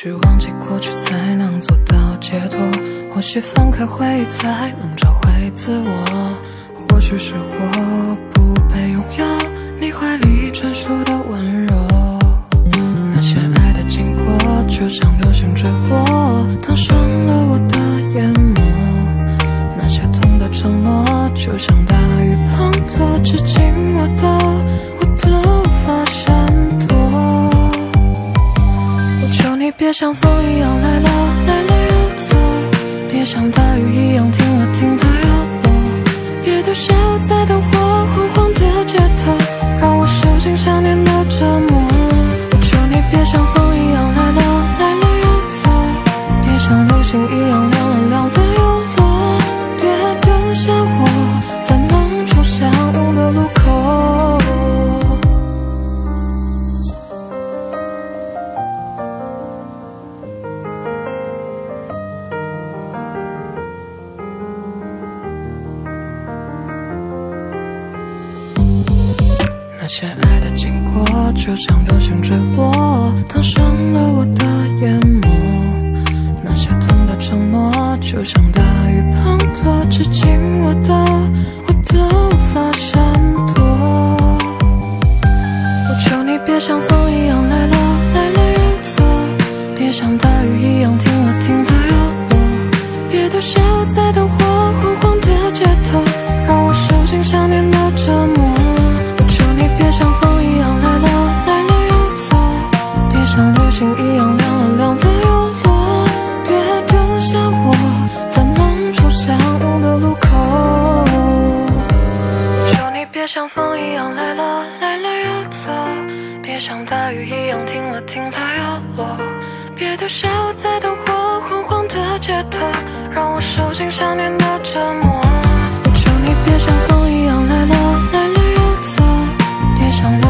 去忘记过去才能做到解脱或许放开回忆才能找回自我或许是我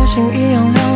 星一样亮。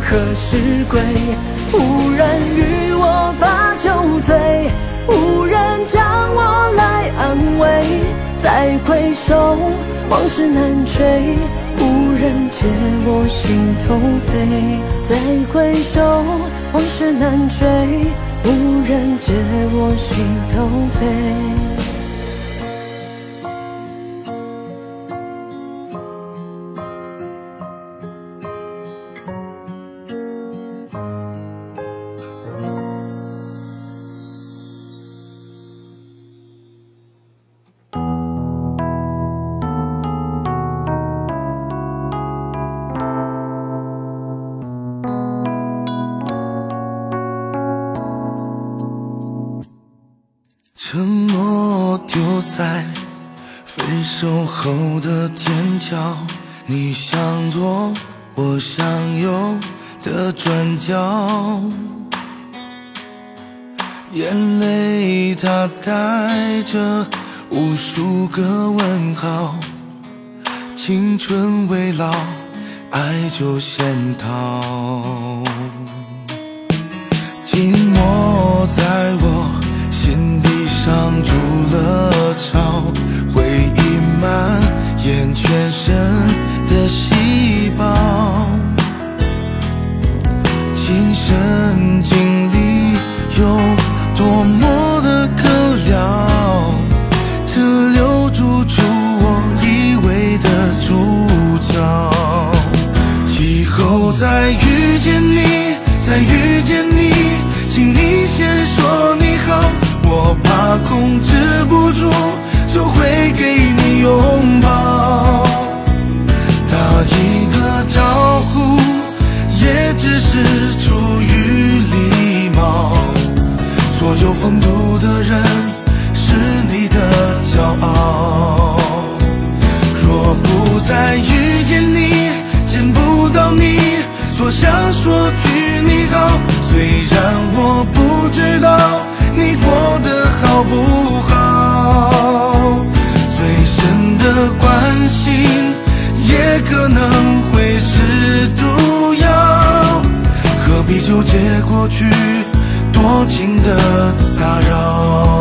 何时归？无人与我把酒醉无人将我来安慰。再回首往事难追无人解我心头悲。再回首往事难追无人解我心头悲。后的天桥，你想做我想有的转角，眼泪它带着无数个问号，青春未老，爱就先逃，寂寞在我。心底上筑了巢，回忆蔓延全身的细胞，亲身经历有多么的可笑，这留住出我以为的主角，以后再遇见你，再遇见你，请你先说你好。我怕控制不住，就会给你拥抱。只是出于礼貌。所有风度的人，是你的骄傲。若不再遇见你，见不到你，多想说句你好。虽然我不知道。你过得好不好？去多情的打扰？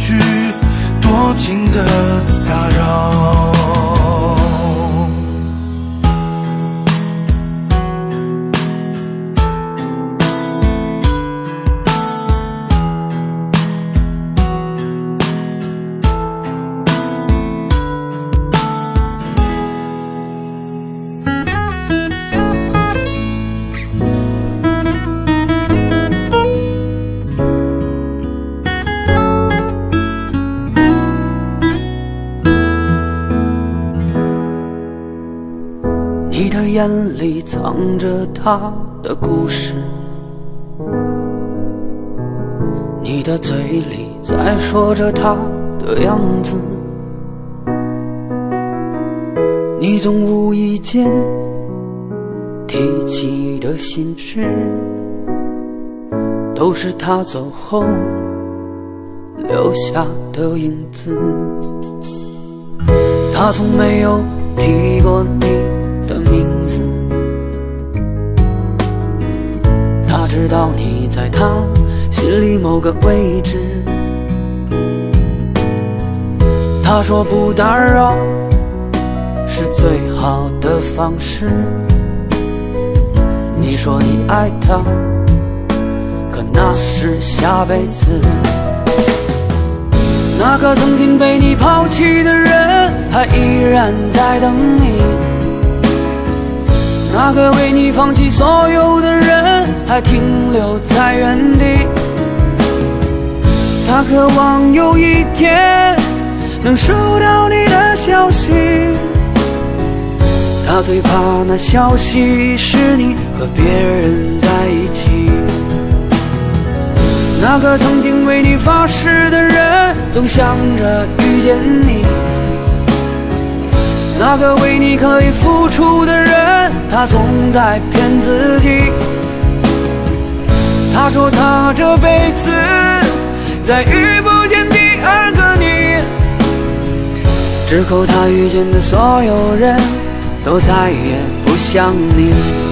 去多情的打扰。里藏着他的故事，你的嘴里在说着他的样子，你总无意间提起的心事，都是他走后留下的影子。他从没有提过你。知道你在他心里某个位置。他说不打扰是最好的方式。你说你爱他，可那是下辈子。那个曾经被你抛弃的人，还依然在等你。那个为你放弃所有的人，还停留在原地。他渴望有一天能收到你的消息，他最怕那消息是你和别人在一起。那个曾经为你发誓的人，总想着遇见你。那个为你可以付出的人，他总在骗自己。他说他这辈子再遇不见第二个你，之后他遇见的所有人都再也不像你。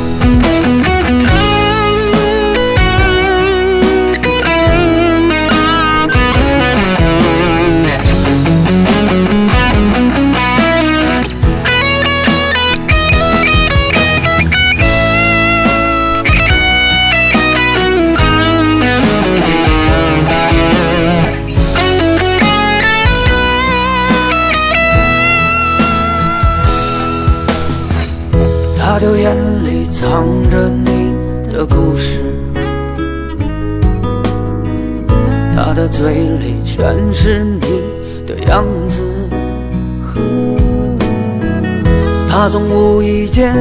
他的眼里藏着你的故事，他的嘴里全是你的样子。他总无意间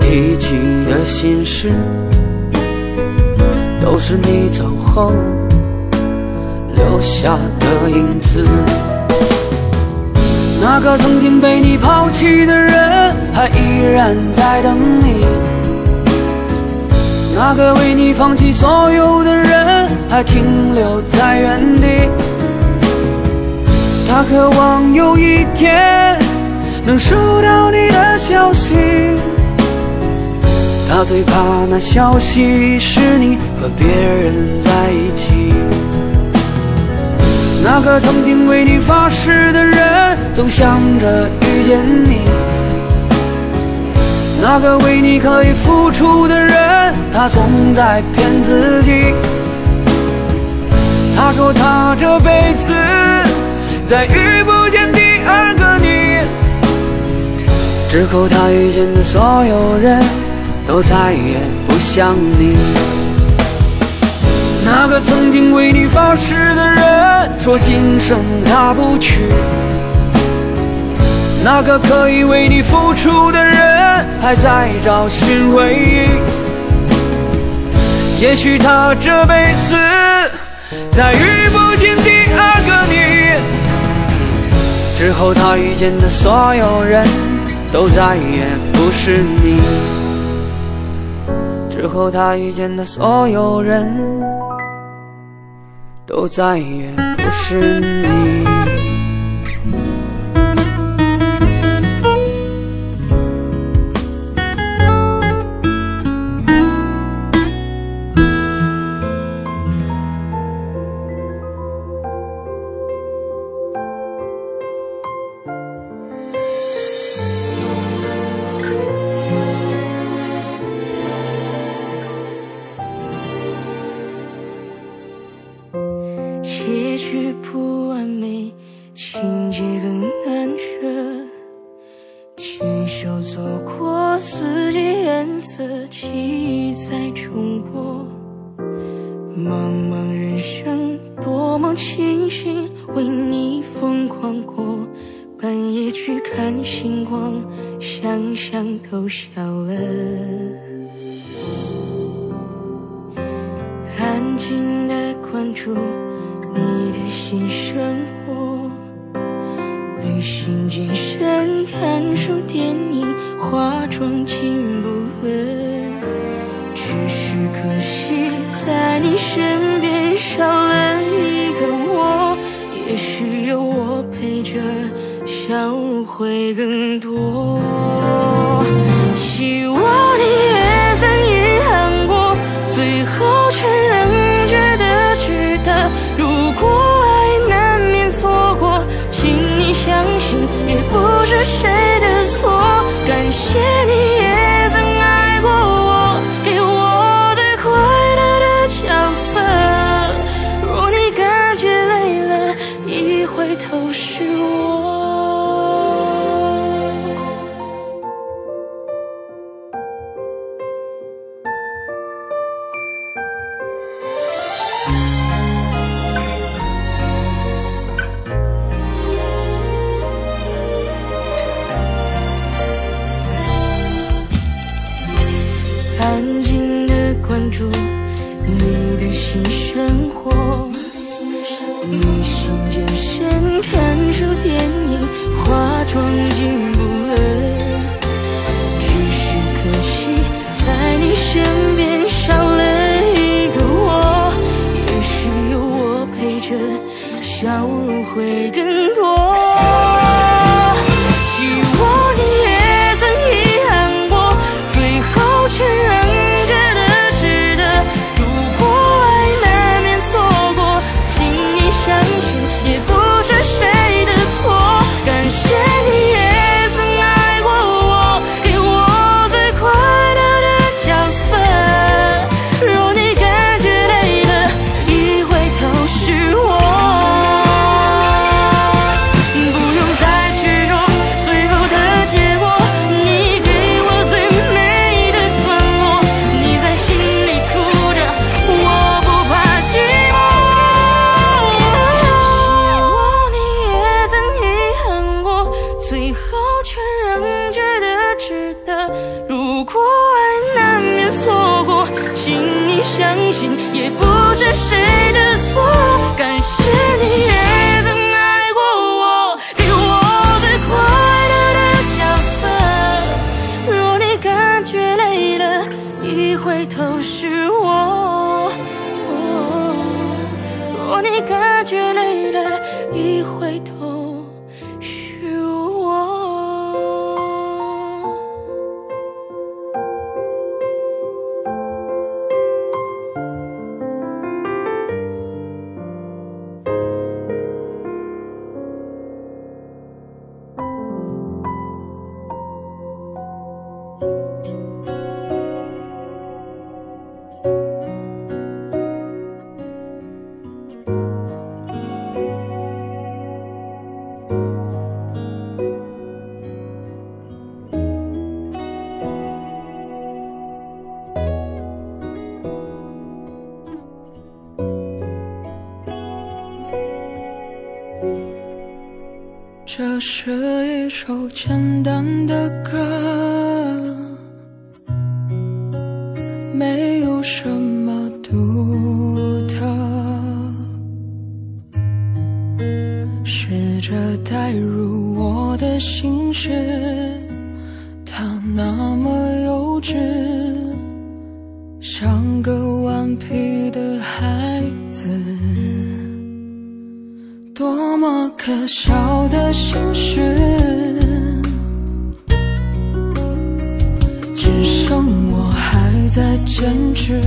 提起的心事，都是你走后留下的影子。那个曾经被你抛弃的人，还依然在等你。那个为你放弃所有的人，还停留在原地。他渴望有一天能收到你的消息，他最怕那消息是你和别人在一起。那个曾经为你发誓的人，总想着遇见你。那个为你可以付出的人，他总在骗自己。他说他这辈子再遇不见第二个你，之后他遇见的所有人都再也不像你。那个曾经为你发誓的人，说今生他不娶。那个可以为你付出的人，还在找寻回忆。也许他这辈子再遇不见第二个你，之后他遇见的所有人都再也不是你。之后他遇见的所有人。都再也不是你。多么可笑的心事只剩我还在坚持。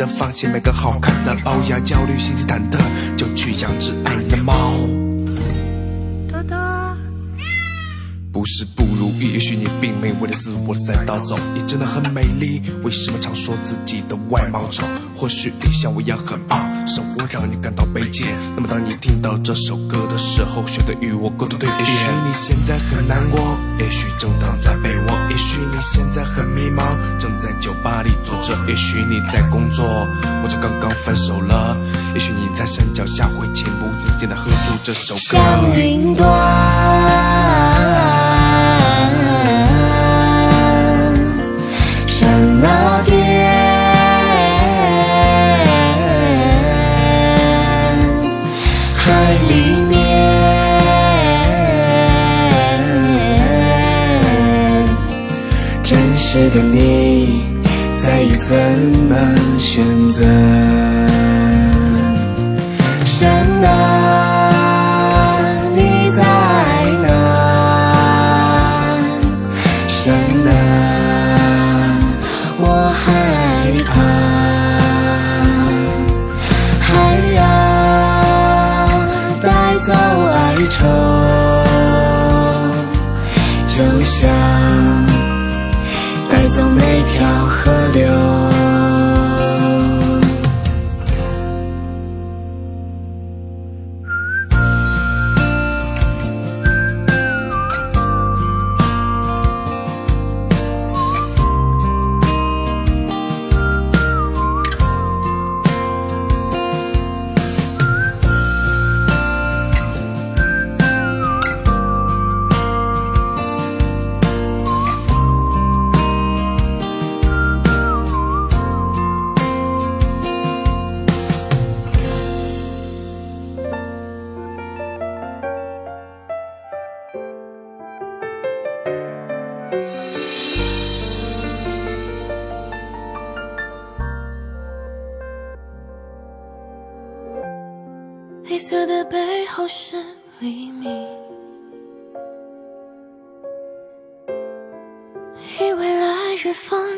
的放下每个好看的欧亚，焦虑心情忐忑，就去养只爱你的猫。多多不是不如意，也许你并没为了自我赛道走，你真的很美丽。为什么常说自己的外貌丑？或许你像我一样很胖，生活让你感到卑贱。那么当你听到这首歌的时候，选择与我共同对比。也许你现在很难过，也许正躺在被窝，也许你现在很迷茫，正在酒吧里坐着。也许你在工作，或者刚刚分手了。也许你在山脚下会情不自禁的哼出这首歌。像云端，的你在意怎么选择？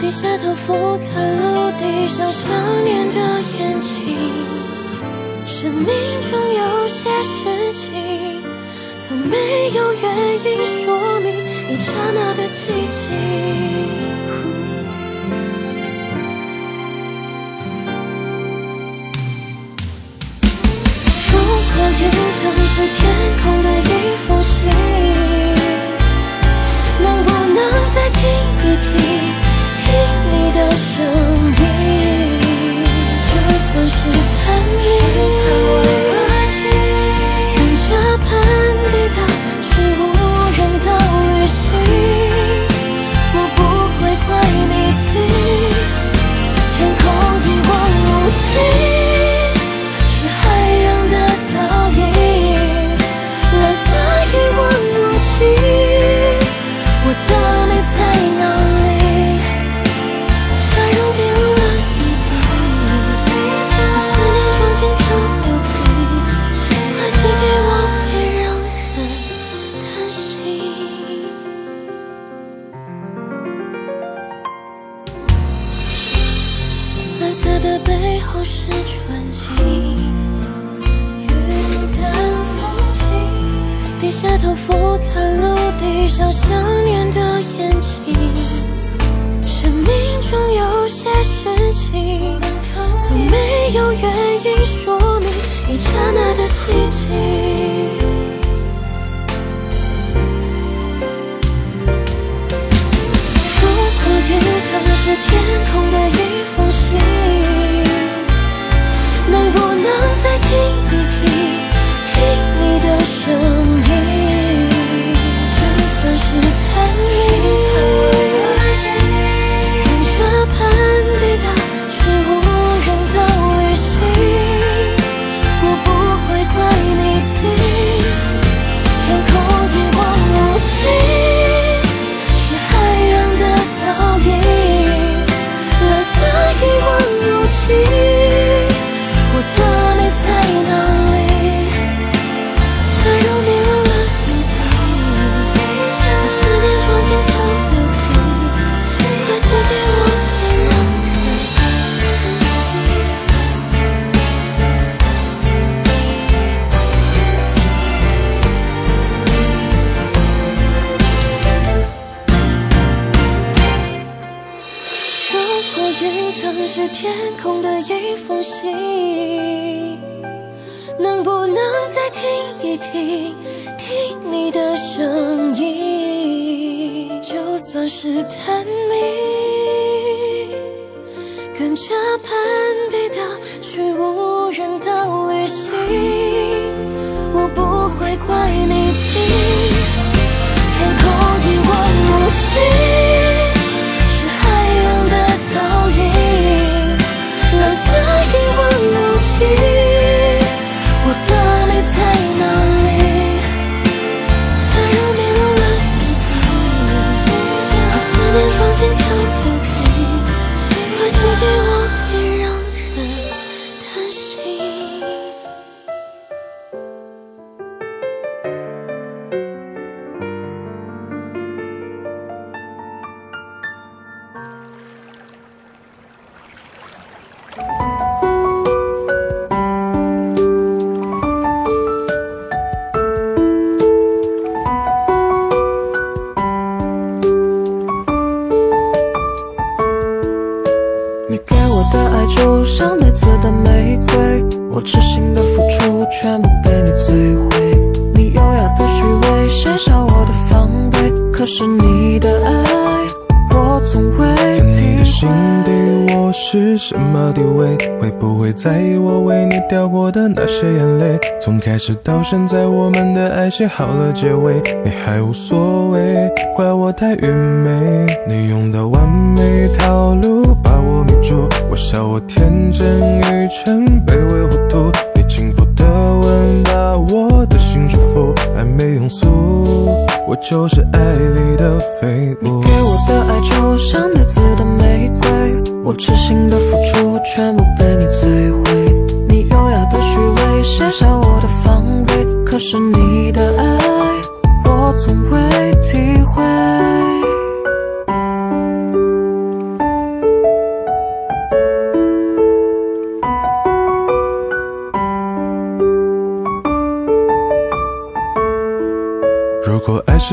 低下头俯瞰陆地上想念的眼睛，生命中有些事情，从没有原因说明，一刹那的奇迹。如果云层是天空的一封信，能不能再听一听？声音就算是探秘想念的眼睛生命中有些事情从没有原因说明一刹那的寂静如果云层是天空的一封信能不能再听一就像带刺的玫瑰，我痴心的付出全部被你摧毁。你优雅的虚伪卸下我的防备，可是你的爱我从未在你的心底，我是什么地位？会不会在意我为你掉过的那些眼泪？从开始到现在，我们的爱写好了结尾，你还无所谓，怪我太愚昧。你用的完美套路我迷住，我笑我天真愚蠢，卑微糊涂。你轻抚的吻把我的心束缚，爱没用俗，我就是爱里的废物。你给我的爱就像带刺的玫瑰，我痴心的付出全部被你摧毁。你优雅的虚伪卸下我的防备，可是你的爱我从未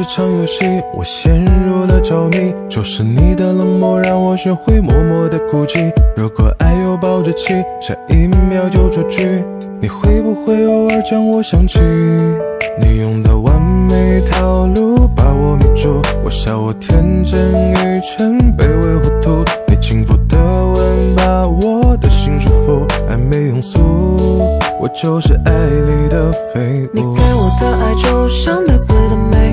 场游戏，我陷入了着迷，就是你的冷漠让我学会默默的哭泣。如果爱有保质期，下一秒就出局，你会不会偶尔将我想起？你用的完美套路把我迷住，我笑我天真愚蠢，卑微糊涂。你轻抚的吻把我的心束缚，爱没用俗，我就是爱里的废物。你给我的爱就像带刺的玫瑰，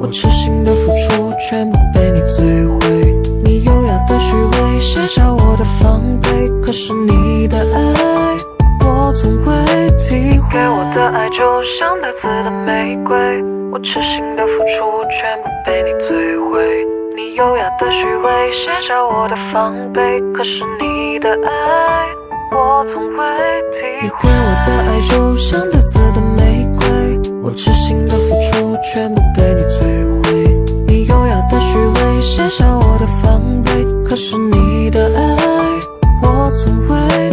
我痴心的付出全部被你摧毁。你优雅的虚伪卸下我的防备，可是你的爱我从未体会。给我的爱就像带刺的玫瑰，我痴心的付出全部被你摧毁。你优雅的虚伪卸下我的防备，可是你的爱我从未体会。你给我的爱就像带刺的玫瑰，我痴心的付出全部被你摧毁。你优雅的虚伪卸下我的防备，可是你的爱我从未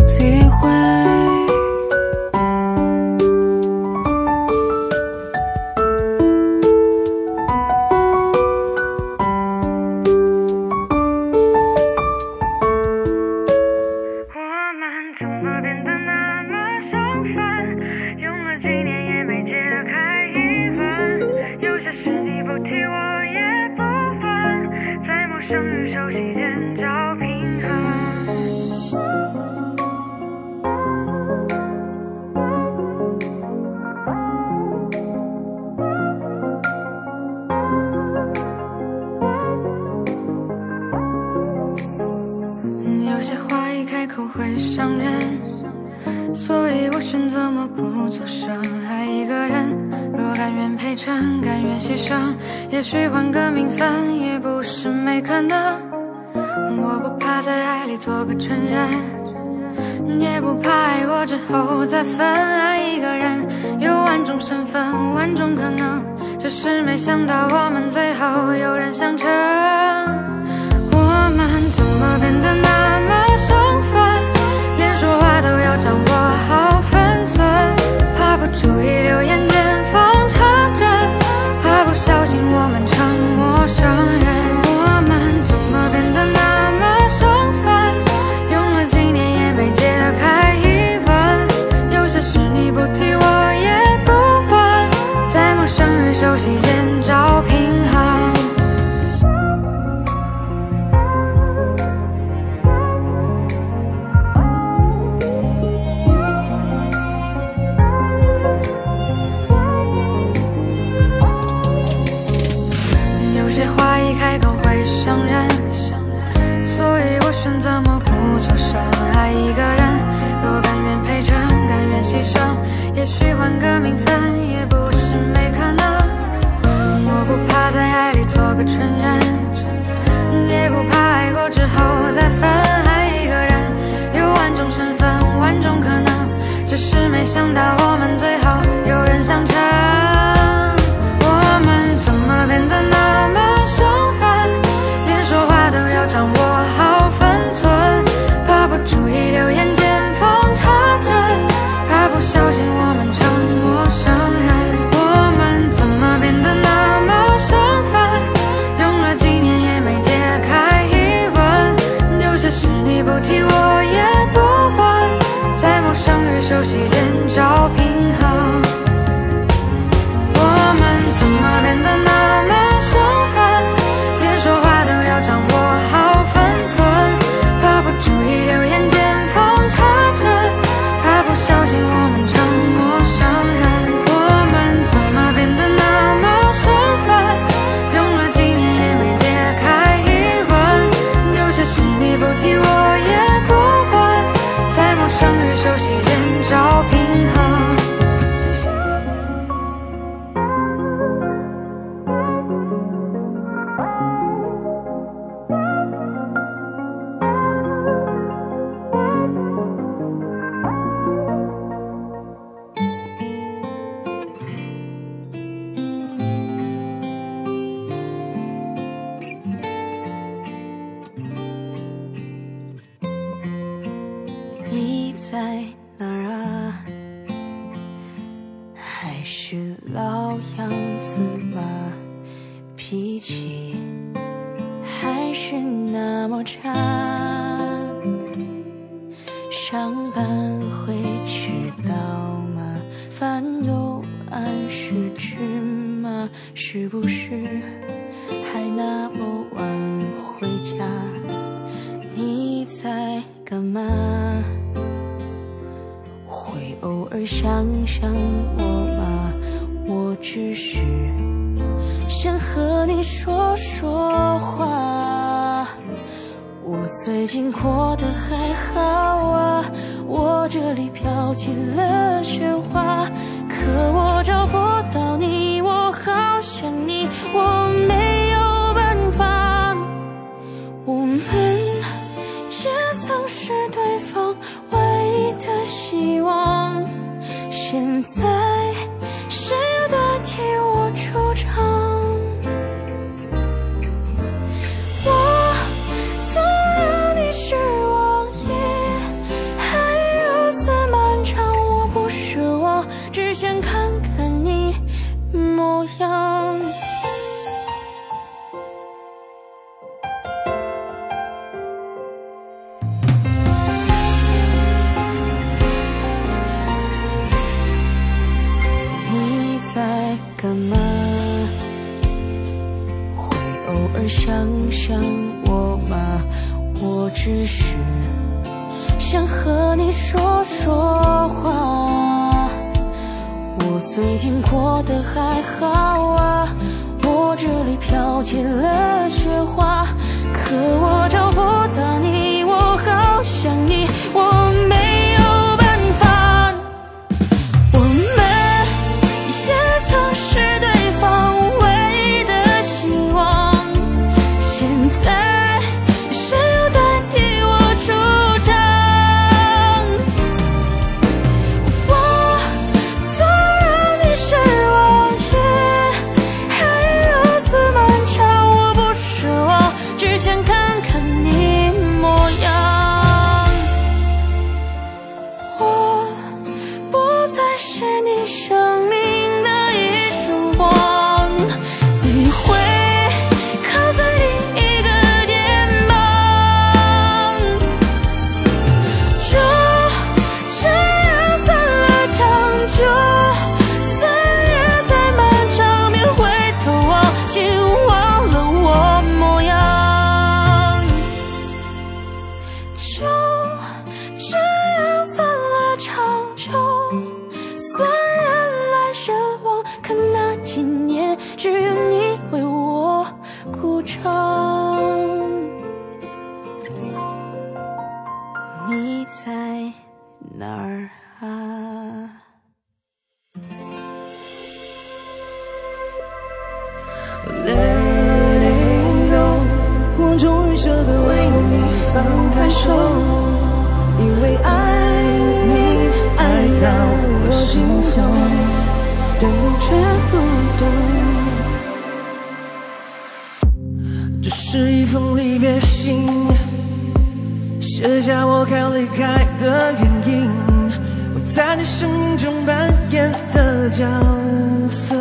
角色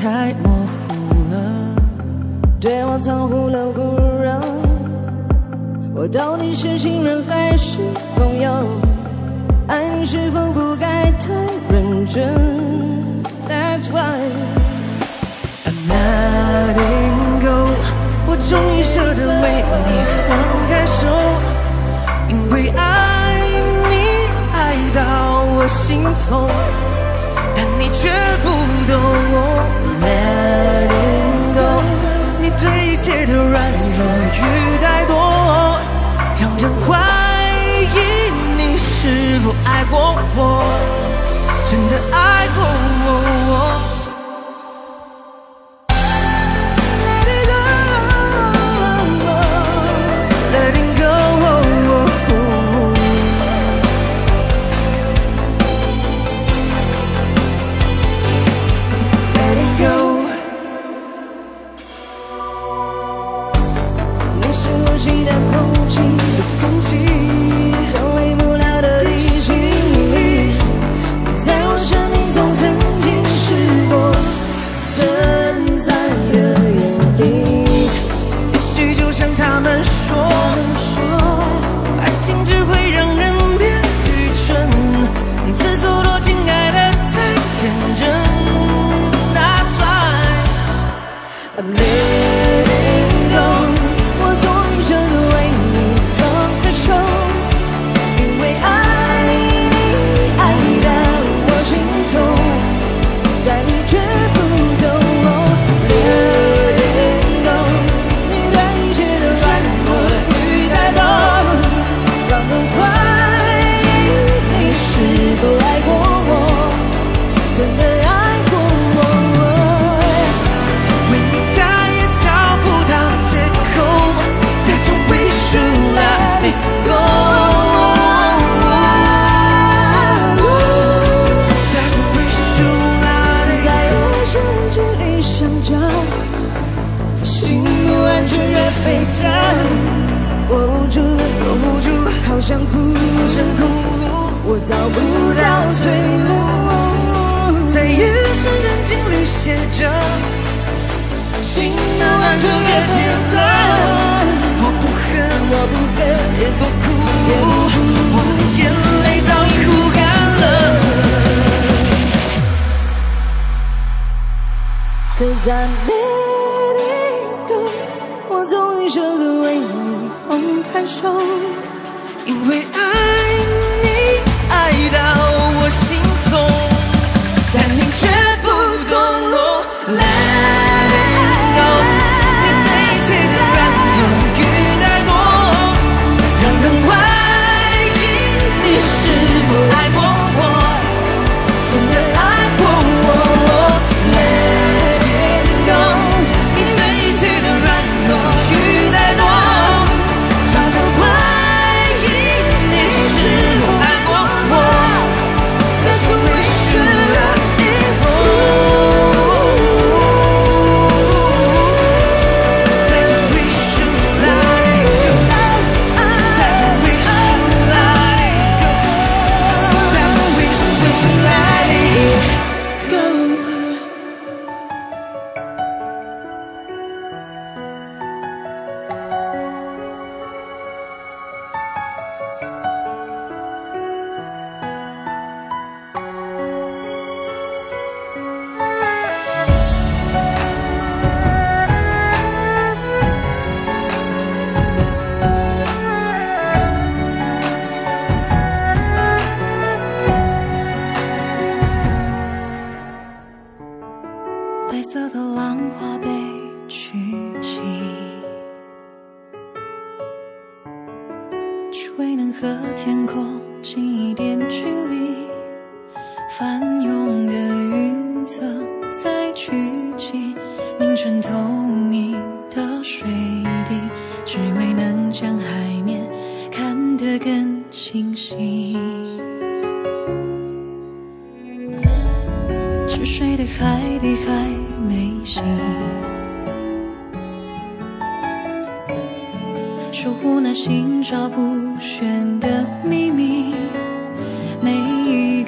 太模糊了。对我藏忽冷忽热我到底是情人还是朋友？爱你是否不该太认真？That's why i'm letting go 我终于舍得为你放开手因为爱你爱到我心痛你却不懂我。Letting go，你对一切的软弱与怠惰，让人怀疑你是否爱过我，真的爱过。我在每个路口，我终于舍得为你放开手，因为。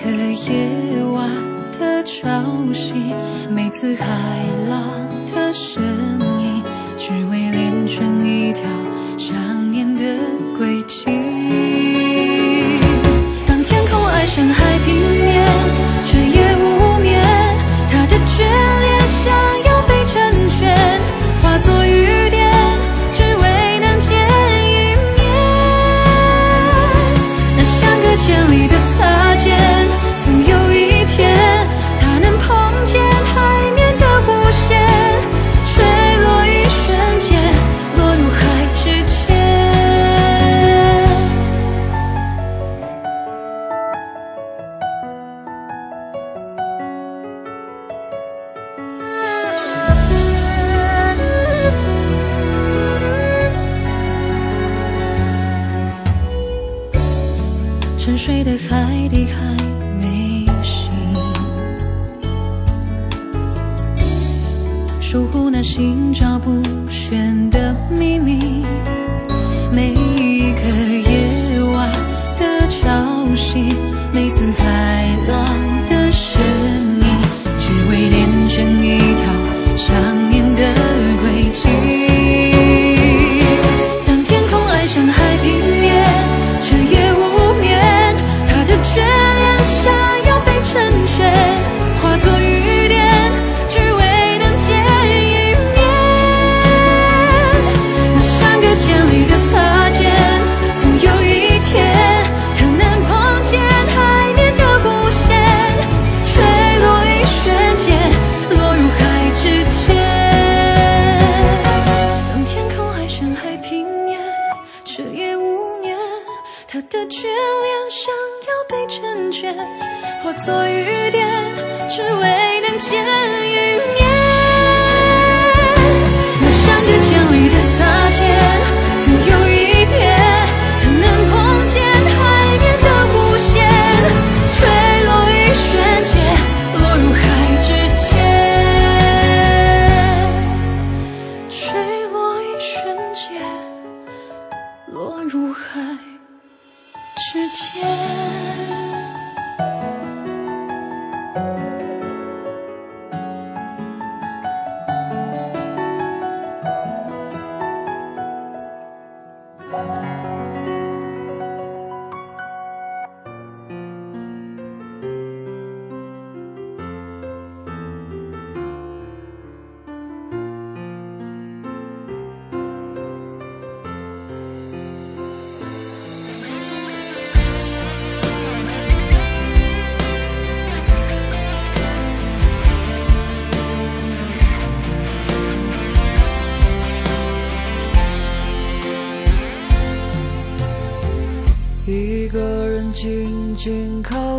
个夜晚的潮汐，每次海浪。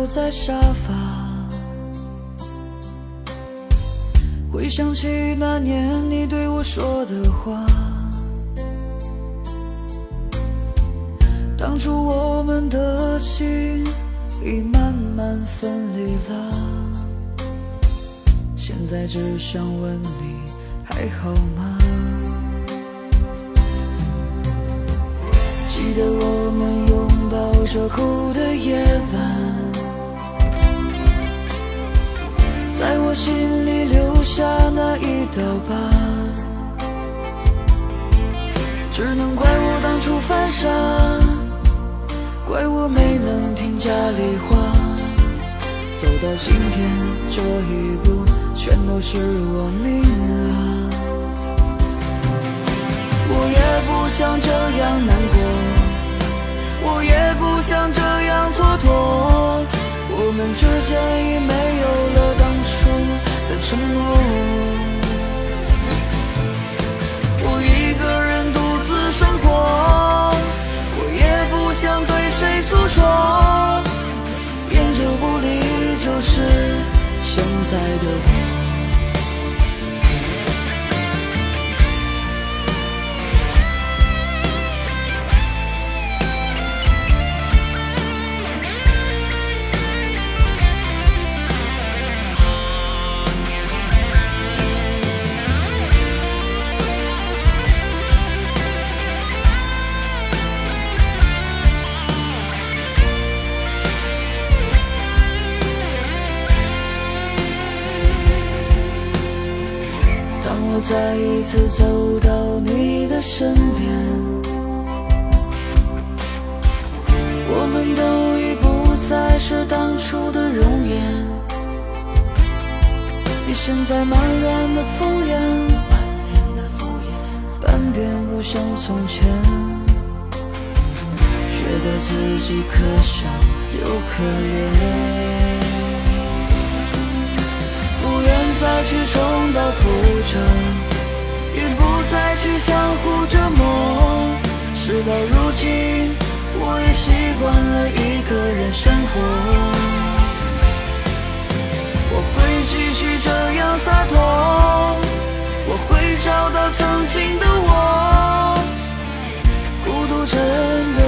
坐在沙发，回想起那年你对我说的话。当初我们的心已慢慢分离了，现在只想问你还好吗？记得我们拥抱着哭的里话，走到今天这一步，全都是我命啊。我也不想这样难过，我也不想这样蹉跎，我们之间已没有了当初的承诺。我一个人独自生活，不离就是现在的我。再一次走到你的身边，我们都已不再是当初的容颜。你现在满脸的敷衍，半点不像从前，觉得自己可笑又可怜。再去重蹈覆辙，也不再去相互折磨。事到如今，我也习惯了一个人生活。我会继续这样洒脱，我会找到曾经的我。孤独真的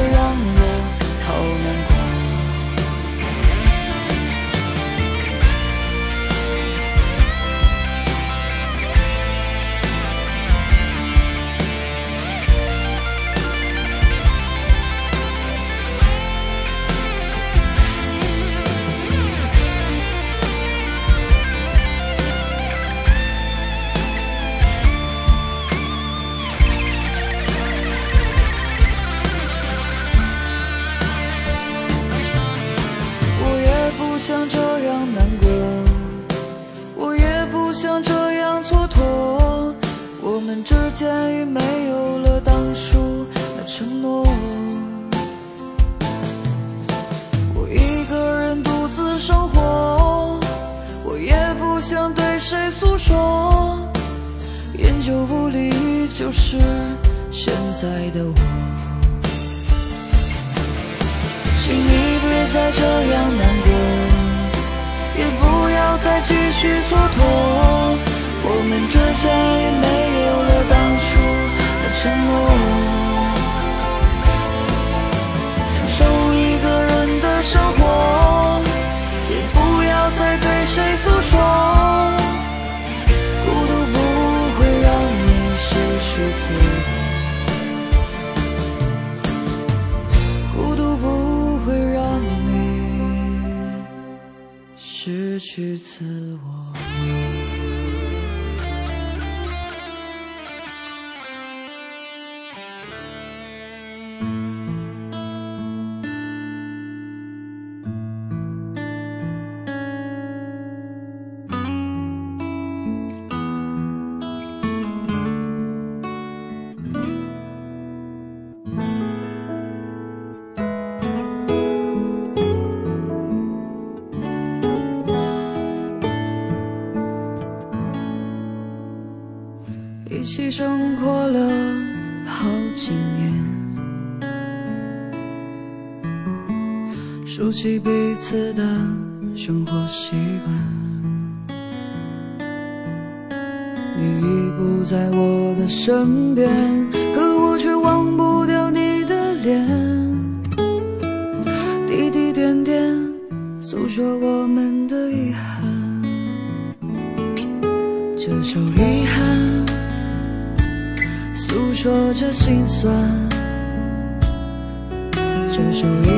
是现在的我。请你别再这样难过，也不要再继续蹉跎，我们之间也没有了当初的承诺。失去自我。悉彼此的生活习惯。你已不在我的身边，可我却忘不掉你的脸，滴滴点点诉说我们的遗憾。这首遗憾。诉说着心酸，这首遗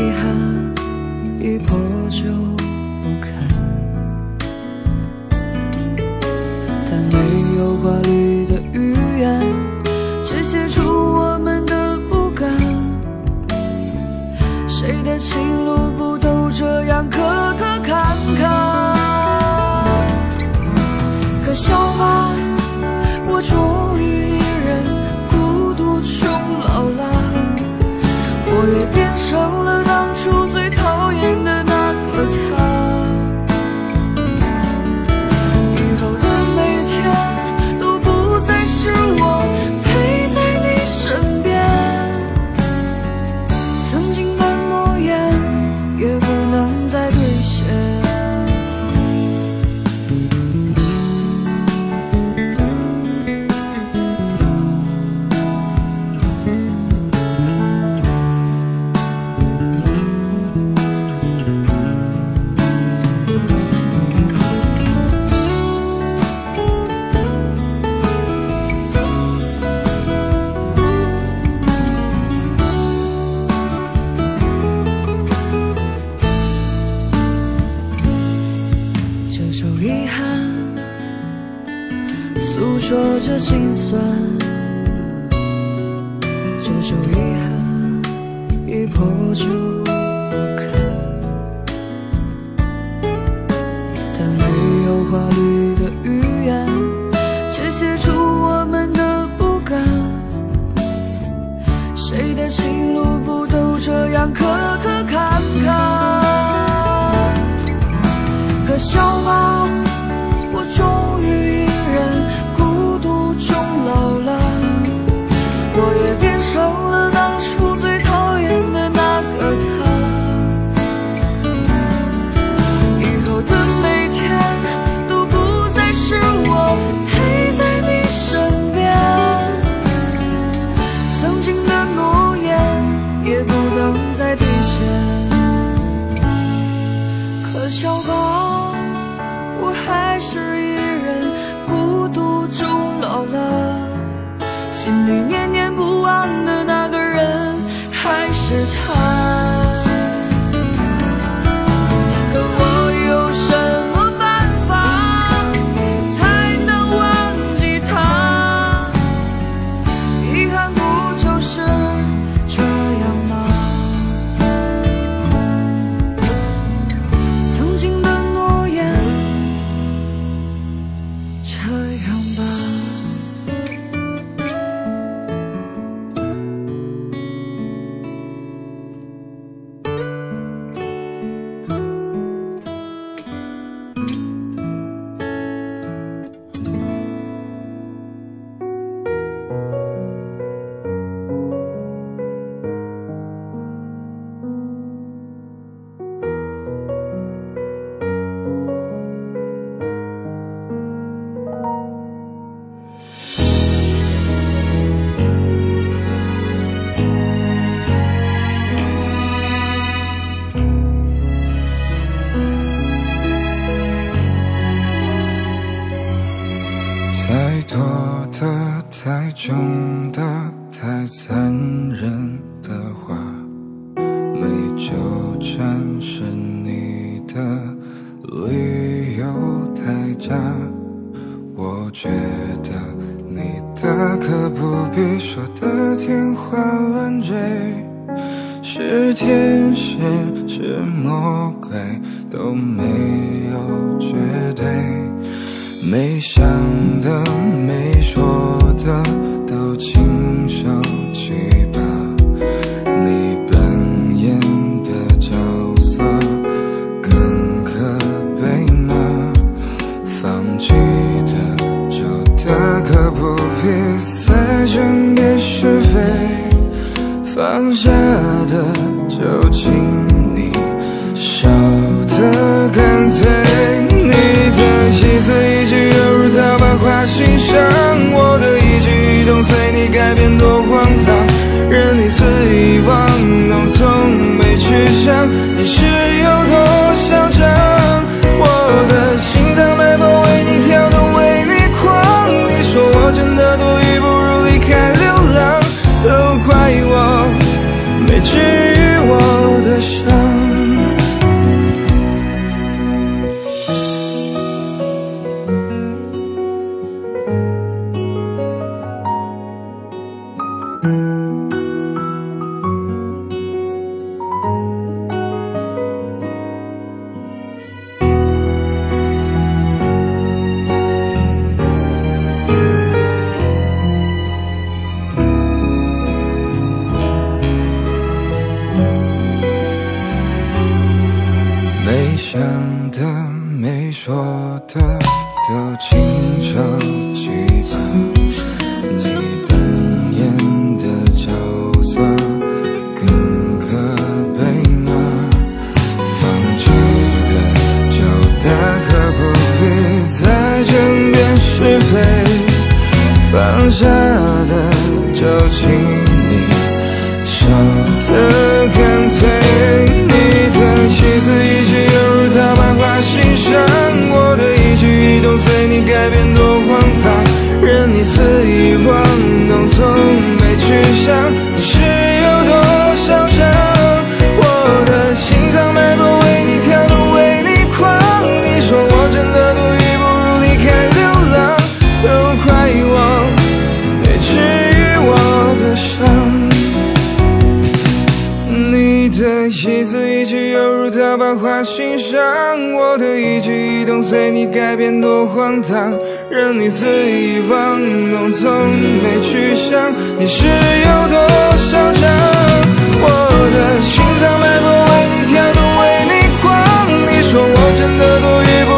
心酸。这首遗憾，已破旧不堪。但没有华丽的语言，却写出我们的不甘。谁的情路不都这样磕磕随你改变多荒唐任你肆意玩弄从没去想。你是有多嚣张？我的心脏脉搏为你跳动为你狂。你说我真的多余不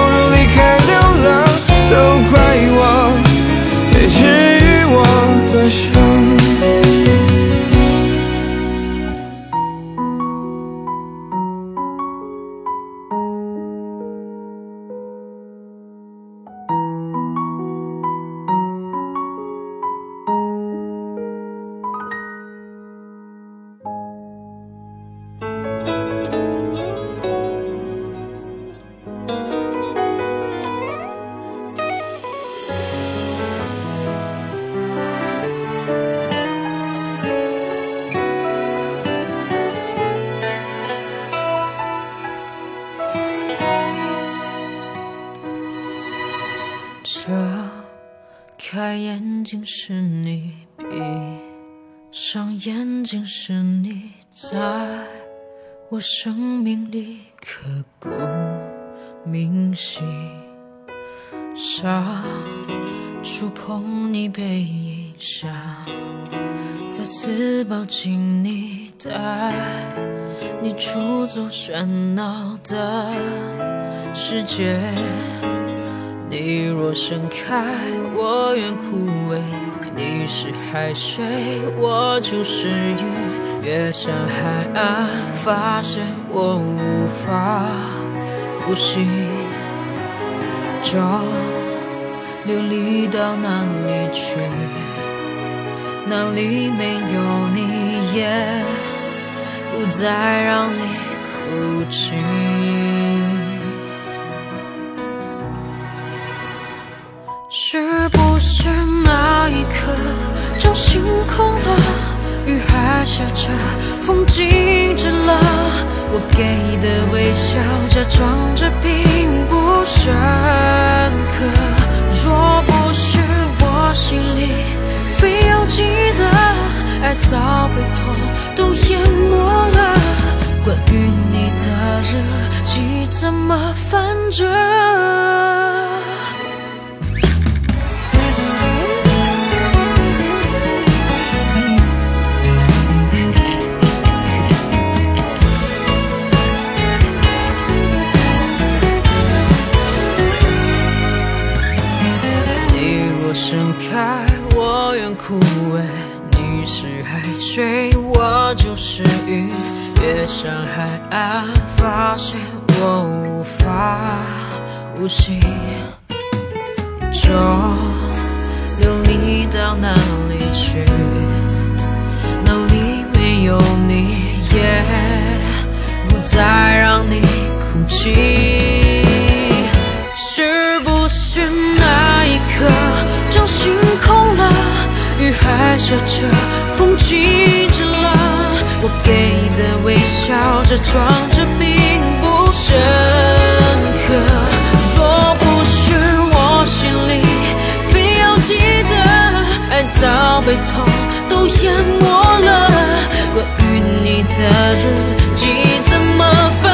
在你出走喧闹的世界你若盛开我愿枯萎你是海水我就是鱼跃向海岸发现我无法呼吸就流离到哪里去哪里没有你也不再让你哭泣是不是那一刻掌心空了雨还下着风静止了我给的微笑假装这并不深刻。若不是我心里非要记得。爱早被痛都淹没了。关于你的日记怎么翻着？你若盛开，我愿枯萎；水，我就是鱼。越向海岸，发现我无法呼吸。就流离到哪里去？哪里没有你，也不再让你哭泣。是不是那一刻就心空了？雨还下着，风静止了。我给的微笑，假装着并不深刻。若不是我心里非要记得，爱早被痛都淹没了。关于你的日记怎么翻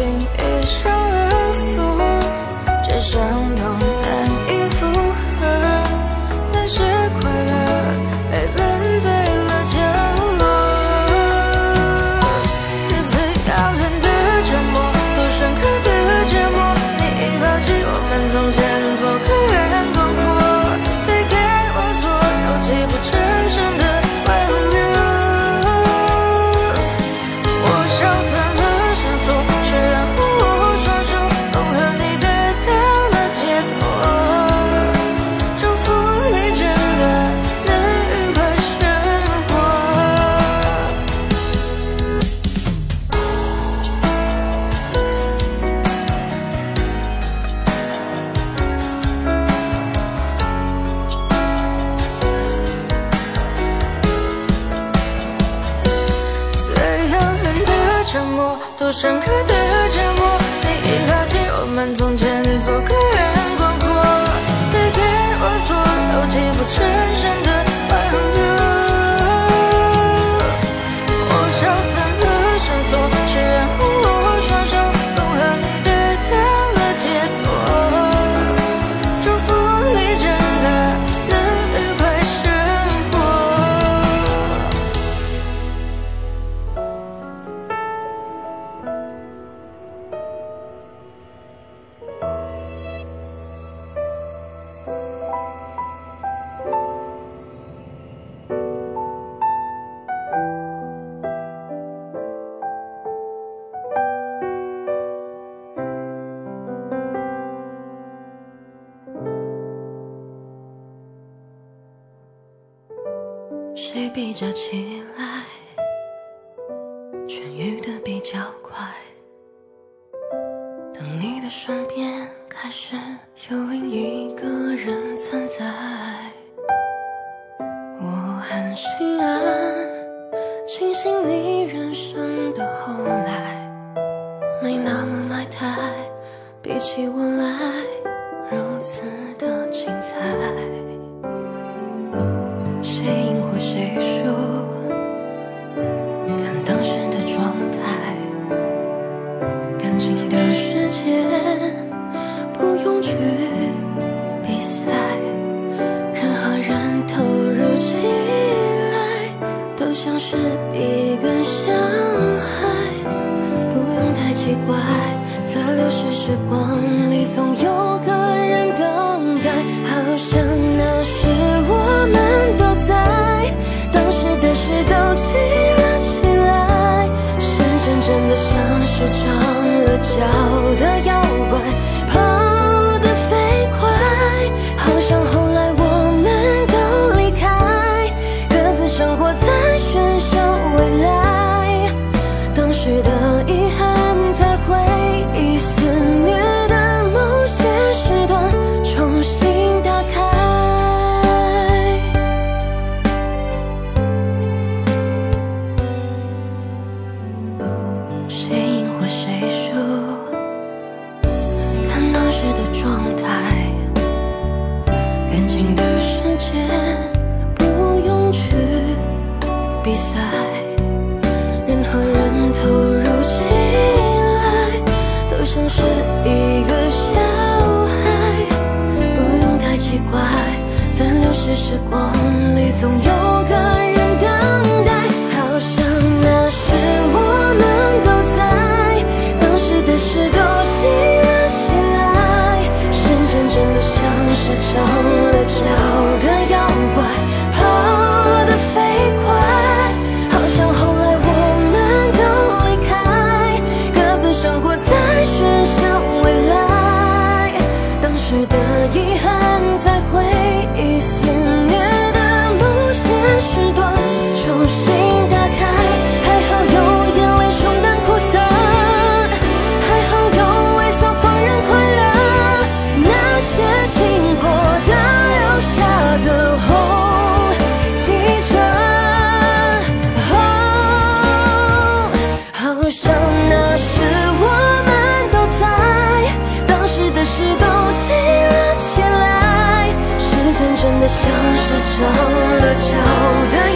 Everything is wrong. 像是长了脚的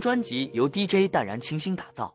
专辑由 dj 淡然清新打造。